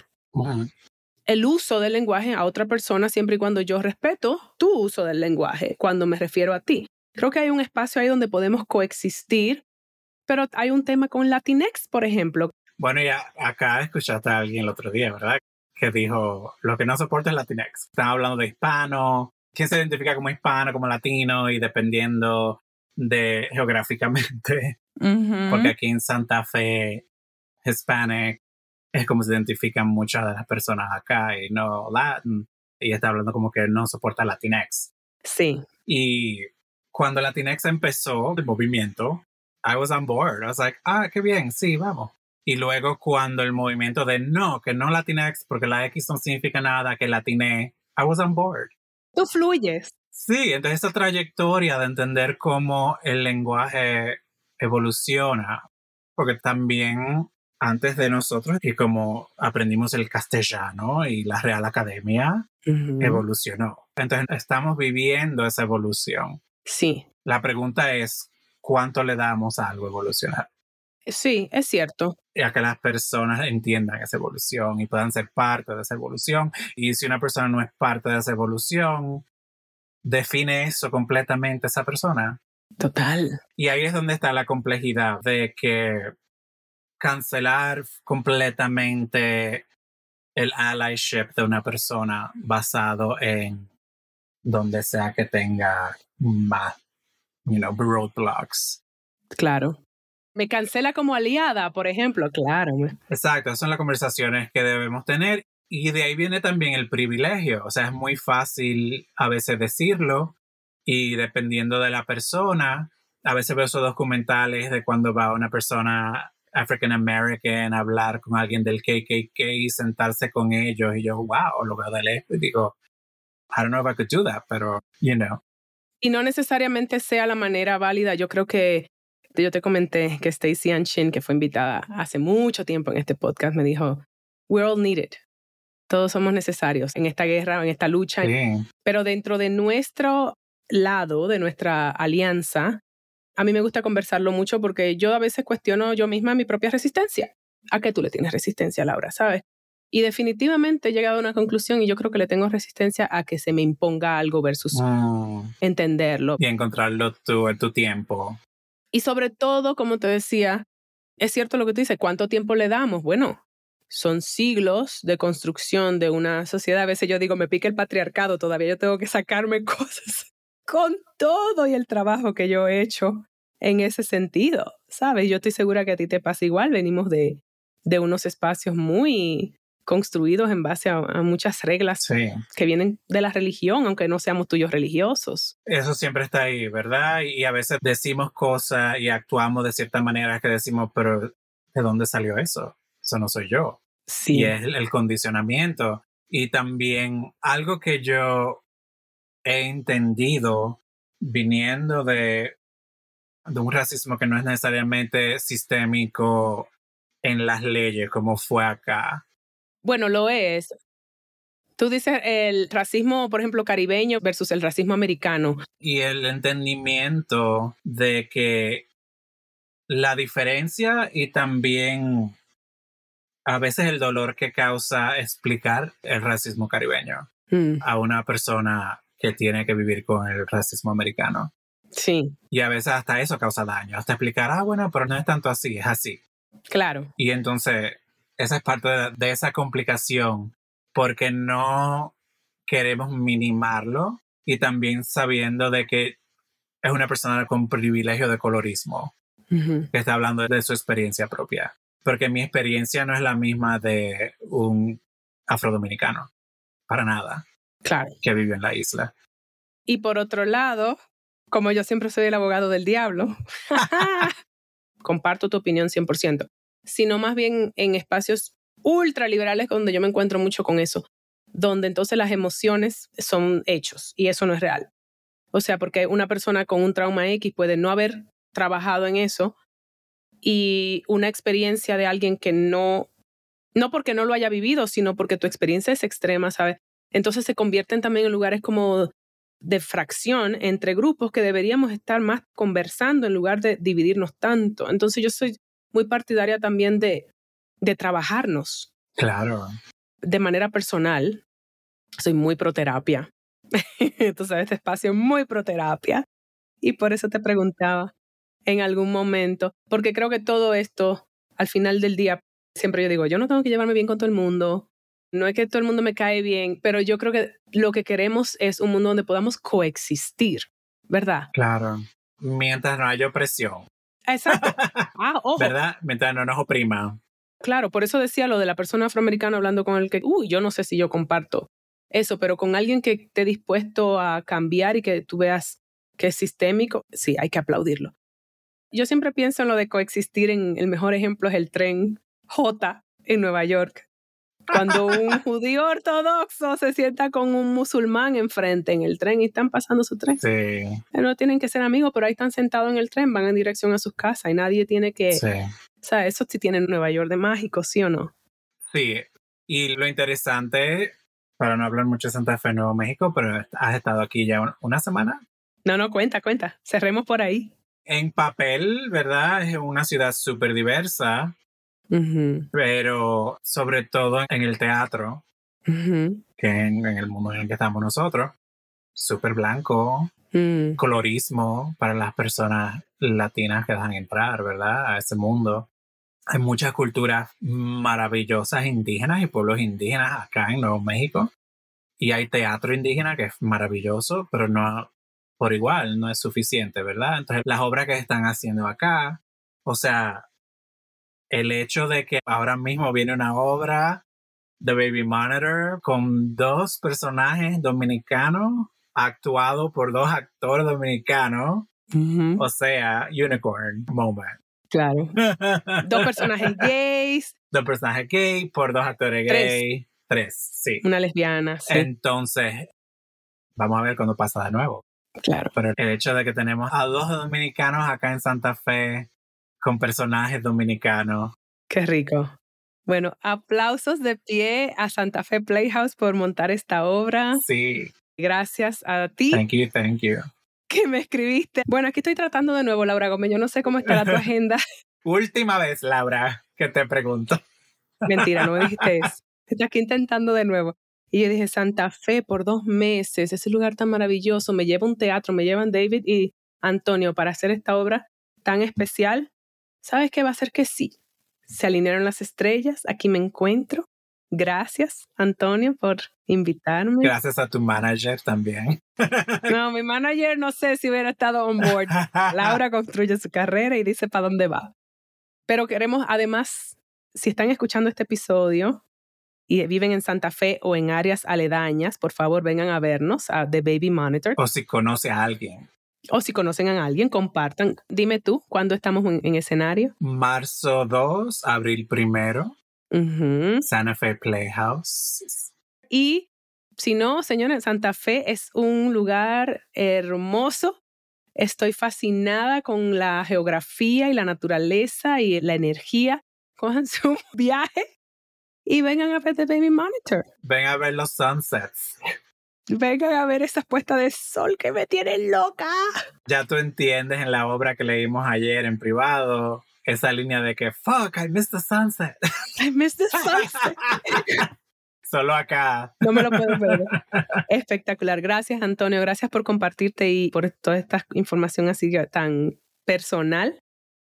Speaker 1: el uso del lenguaje a otra persona siempre y cuando yo respeto tu uso del lenguaje cuando me refiero a ti. Creo que hay un espacio ahí donde podemos coexistir, pero hay un tema con Latinx, por ejemplo.
Speaker 2: Bueno, ya acá escuchaste a alguien el otro día, ¿verdad? Que dijo, lo que no soporta es Latinx. Están hablando de hispano, quién se identifica como hispano, como latino, y dependiendo de geográficamente, porque aquí en Santa Fe, Hispanic es como se identifican muchas de las personas acá y no Latin, y está hablando como que no soporta Latinx.
Speaker 1: Sí.
Speaker 2: Y cuando Latinx empezó el movimiento, I was on board. I was like, ah, qué bien, sí, vamos. Y luego cuando el movimiento de no, que no Latinx, porque la X no significa nada, que latiné, I was on board.
Speaker 1: Tú fluyes.
Speaker 2: Sí, entonces esa trayectoria de entender cómo el lenguaje evoluciona, porque también antes de nosotros, y como aprendimos el castellano y la Real Academia, evolucionó. Entonces estamos viviendo esa evolución.
Speaker 1: Sí.
Speaker 2: La pregunta es, ¿cuánto le damos a algo evolucionar?
Speaker 1: Sí, es cierto.
Speaker 2: Y a que las personas entiendan esa evolución y puedan ser parte de esa evolución. Y si una persona no es parte de esa evolución, define eso completamente esa persona.
Speaker 1: Total.
Speaker 2: Y ahí es donde está la complejidad de que cancelar completamente el allyship de una persona basado en donde sea que tenga más, you know, roadblocks.
Speaker 1: Claro. Me cancela como aliada, por ejemplo, claro.
Speaker 2: Exacto, son las conversaciones que debemos tener y de ahí viene también el privilegio. O sea, es muy fácil a veces decirlo y dependiendo de la persona, a veces veo esos documentales de cuando va una persona African American hablar con alguien del KKK sentarse con ellos y yo, wow, lo veo de lejos y digo, I don't know if I could do that, pero, you know.
Speaker 1: Y no necesariamente sea la manera válida. Yo creo que yo te comenté que Stacey Anchin, que fue invitada hace mucho tiempo en este podcast, me dijo, we're all needed. Todos somos necesarios en esta guerra, en esta lucha. Pero dentro de nuestro lado, de nuestra alianza, a mí me gusta conversarlo mucho porque yo a veces cuestiono yo misma mi propia resistencia. ¿A qué tú le tienes resistencia, Laura? ¿Sabes? Y definitivamente he llegado a una conclusión y yo creo que le tengo resistencia a que se me imponga algo versus ah. entenderlo.
Speaker 2: Y encontrarlo tú en tu tiempo.
Speaker 1: Y sobre todo, como te decía, es cierto lo que tú dices, ¿cuánto tiempo le damos? Bueno, son siglos de construcción de una sociedad. A veces yo digo, me pica el patriarcado, todavía yo tengo que sacarme cosas con todo y el trabajo que yo he hecho en ese sentido, ¿sabes? Yo estoy segura que a ti te pasa igual, venimos de, de unos espacios muy construidos en base a, muchas reglas que vienen de la religión, aunque no seamos tuyos religiosos.
Speaker 2: Eso siempre está ahí, ¿verdad? Y a veces decimos cosas y actuamos de cierta manera que decimos, pero ¿de dónde salió eso? Eso no soy yo.
Speaker 1: Sí.
Speaker 2: Y es el condicionamiento. Y también algo que yo he entendido viniendo de de un racismo que no es necesariamente sistémico en las leyes como fue acá.
Speaker 1: Bueno, lo es. Tú dices el racismo, por ejemplo, caribeño versus el racismo americano.
Speaker 2: Y el entendimiento de que la diferencia y también a veces el dolor que causa explicar el racismo caribeño mm. a una persona que tiene que vivir con el racismo americano.
Speaker 1: Sí.
Speaker 2: Y a veces hasta eso causa daño, hasta explicar, ah, bueno, pero no es tanto así, es así.
Speaker 1: Claro.
Speaker 2: Y entonces, esa es parte de, esa complicación, porque no queremos minimarlo y también sabiendo de que es una persona con privilegio de colorismo, que está hablando de su experiencia propia. Porque mi experiencia no es la misma de un afrodominicano, para nada.
Speaker 1: Claro.
Speaker 2: Que vive en la isla.
Speaker 1: Y por otro lado, como yo siempre soy el abogado del diablo, comparto tu opinión 100%, sino más bien en espacios ultraliberales donde yo me encuentro mucho con eso, donde entonces las emociones son hechos y eso no es real. O sea, porque una persona con un trauma X puede no haber trabajado en eso y una experiencia de alguien que no, no porque no lo haya vivido, sino porque tu experiencia es extrema, ¿sabes? Entonces se convierten también en lugares como de fracción entre grupos que deberíamos estar más conversando en lugar de dividirnos tanto. Entonces yo soy muy partidaria también de, de trabajarnos.
Speaker 2: Claro.
Speaker 1: De manera personal. Soy muy proterapia. Entonces este espacio es muy proterapia. Y por eso te preguntaba en algún momento, porque creo que todo esto, al final del día, siempre yo digo, yo no tengo que llevarme bien con todo el mundo, no es que todo el mundo me cae bien, pero yo creo que lo que queremos es un mundo donde podamos coexistir, ¿verdad?
Speaker 2: Claro. Mientras no haya opresión.
Speaker 1: Exacto. Ah, ojo.
Speaker 2: ¿Verdad? Mientras no nos oprima.
Speaker 1: Claro, por eso decía lo de la persona afroamericana hablando con el que, uy, yo no sé si yo comparto eso, pero con alguien que esté dispuesto a cambiar y que tú veas que es sistémico, sí, hay que aplaudirlo. Yo siempre pienso en lo de coexistir, en el mejor ejemplo es el tren J en Nueva York, cuando un judío ortodoxo se sienta con un musulmán enfrente en el tren y están pasando su tren.
Speaker 2: Sí.
Speaker 1: No tienen que ser amigos, pero ahí están sentados en el tren, van en dirección a sus casas y nadie tiene que...
Speaker 2: Sí.
Speaker 1: O sea, eso sí tiene Nueva York de mágico, ¿sí o no?
Speaker 2: Sí. Y lo interesante, para no hablar mucho de Santa Fe, Nuevo México, pero has estado aquí ya una semana.
Speaker 1: No, no, cuenta, cuenta. Cerremos por ahí.
Speaker 2: En papel, ¿verdad? Es una ciudad súper diversa pero sobre todo en el teatro, que en, en, el mundo en el que estamos nosotros, súper blanco, mm. colorismo para las personas latinas que dejan entrar, ¿verdad? A ese mundo. Hay muchas culturas maravillosas indígenas y pueblos indígenas acá en Nuevo México. Y hay teatro indígena que es maravilloso, pero no por igual, no es suficiente, ¿verdad? Entonces, las obras que están haciendo acá, o sea, el hecho de que ahora mismo viene una obra de Baby Monitor con dos personajes dominicanos actuados por dos actores dominicanos. O sea, Unicorn Moment.
Speaker 1: Claro. dos personajes gays.
Speaker 2: Dos personajes gays por dos actores gays. Tres, sí.
Speaker 1: Una lesbiana. Sí.
Speaker 2: Entonces, vamos a ver cuándo pasa de nuevo.
Speaker 1: Claro.
Speaker 2: Pero el hecho de que tenemos a dos dominicanos acá en Santa Fe con personajes dominicanos.
Speaker 1: Qué rico. Bueno, aplausos de pie a Santa Fe Playhouse por montar esta obra.
Speaker 2: Sí.
Speaker 1: Gracias a ti.
Speaker 2: Thank you, thank you.
Speaker 1: Que me escribiste. Bueno, aquí estoy tratando de nuevo, Laura Gómez. Yo no sé cómo estará tu agenda.
Speaker 2: Última vez, Laura, que te pregunto.
Speaker 1: Mentira, no me dijiste eso. Estoy aquí intentando de nuevo. Y yo dije, Santa Fe por dos meses, ese lugar tan maravilloso, me lleva un teatro, me llevan David y Antonio para hacer esta obra tan especial ¿Sabes qué va a ser que sí? Se alinearon las estrellas, aquí me encuentro. Gracias, Antonio, por invitarme.
Speaker 2: Gracias a tu manager también.
Speaker 1: No, mi manager no sé si hubiera estado on board. Laura construye su carrera y dice para dónde va. Pero queremos, además, si están escuchando este episodio y viven en Santa Fe o en áreas aledañas, por favor vengan a vernos a The Baby Monitor.
Speaker 2: O si conoce a alguien
Speaker 1: o si conocen a alguien, compartan. Dime tú, ¿cuándo estamos en, escenario?
Speaker 2: Marzo 2, abril 1. Santa Fe Playhouse.
Speaker 1: Y si no, señores, Santa Fe es un lugar hermoso Estoy fascinada con la geografía y la naturaleza y la energía. Cojan su viaje y vengan a ver The Baby Monitor.
Speaker 2: Vengan a ver los sunsets.
Speaker 1: Vengan a ver esas puestas de sol que me tienen loca.
Speaker 2: Ya tú entiendes en la obra que leímos ayer en privado esa línea de que fuck, I missed the sunset.
Speaker 1: I missed the sunset.
Speaker 2: Solo acá.
Speaker 1: No me lo puedo perder. Espectacular. Gracias, Antonio. Gracias por compartirte y por toda esta información así tan personal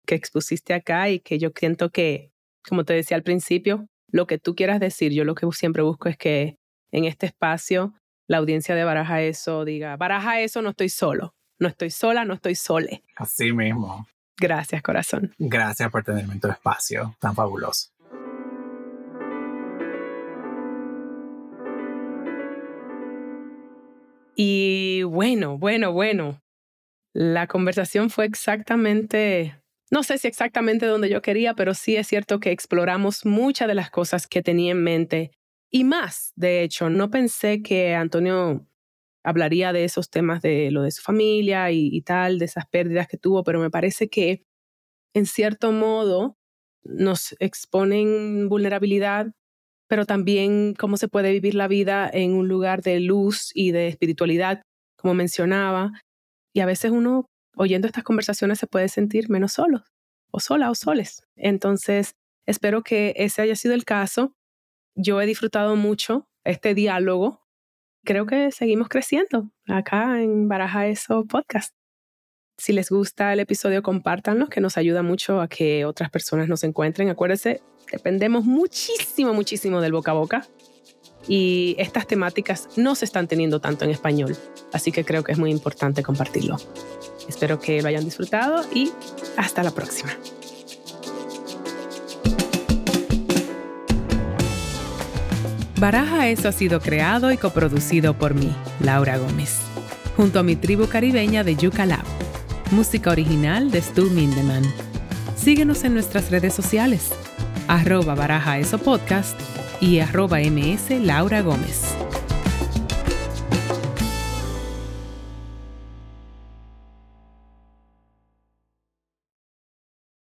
Speaker 1: que expusiste acá y que yo siento que, como te decía al principio, lo que tú quieras decir, yo lo que siempre busco es que en este espacio la audiencia de Baraja Eso diga, Baraja Eso no estoy solo, no estoy sola, no estoy sole.
Speaker 2: Así mismo.
Speaker 1: Gracias, corazón.
Speaker 2: Gracias por tenerme en tu espacio tan fabuloso.
Speaker 1: Y bueno, bueno, bueno. La conversación fue exactamente, no sé si exactamente donde yo quería, pero sí es cierto que exploramos muchas de las cosas que tenía en mente y más. De hecho, no pensé que Antonio hablaría de esos temas de lo de su familia y, tal, de esas pérdidas que tuvo, pero me parece que en cierto modo nos exponen vulnerabilidad pero también cómo se puede vivir la vida en un lugar de luz y de espiritualidad, como mencionaba. Y a veces uno, oyendo estas conversaciones, se puede sentir menos solo, o sola, o soles. Entonces, espero que ese haya sido el caso. Yo he disfrutado mucho este diálogo. Creo que seguimos creciendo acá en Baraja Eso Podcast. Si les gusta el episodio, compártanlo, que nos ayuda mucho a que otras personas nos encuentren. Acuérdense, dependemos muchísimo, muchísimo del boca a boca. Y estas temáticas no se están teniendo tanto en español, así que creo que es muy importante compartirlo. Espero que lo hayan disfrutado y hasta la próxima.
Speaker 3: Baraja Eso ha sido creado y coproducido por mí, Laura Gómez, junto a mi tribu caribeña de Yuca Lab música original de Stu Mindeman. Síguenos en nuestras redes sociales, arroba baraja eso podcast y arroba ms Laura Gómez.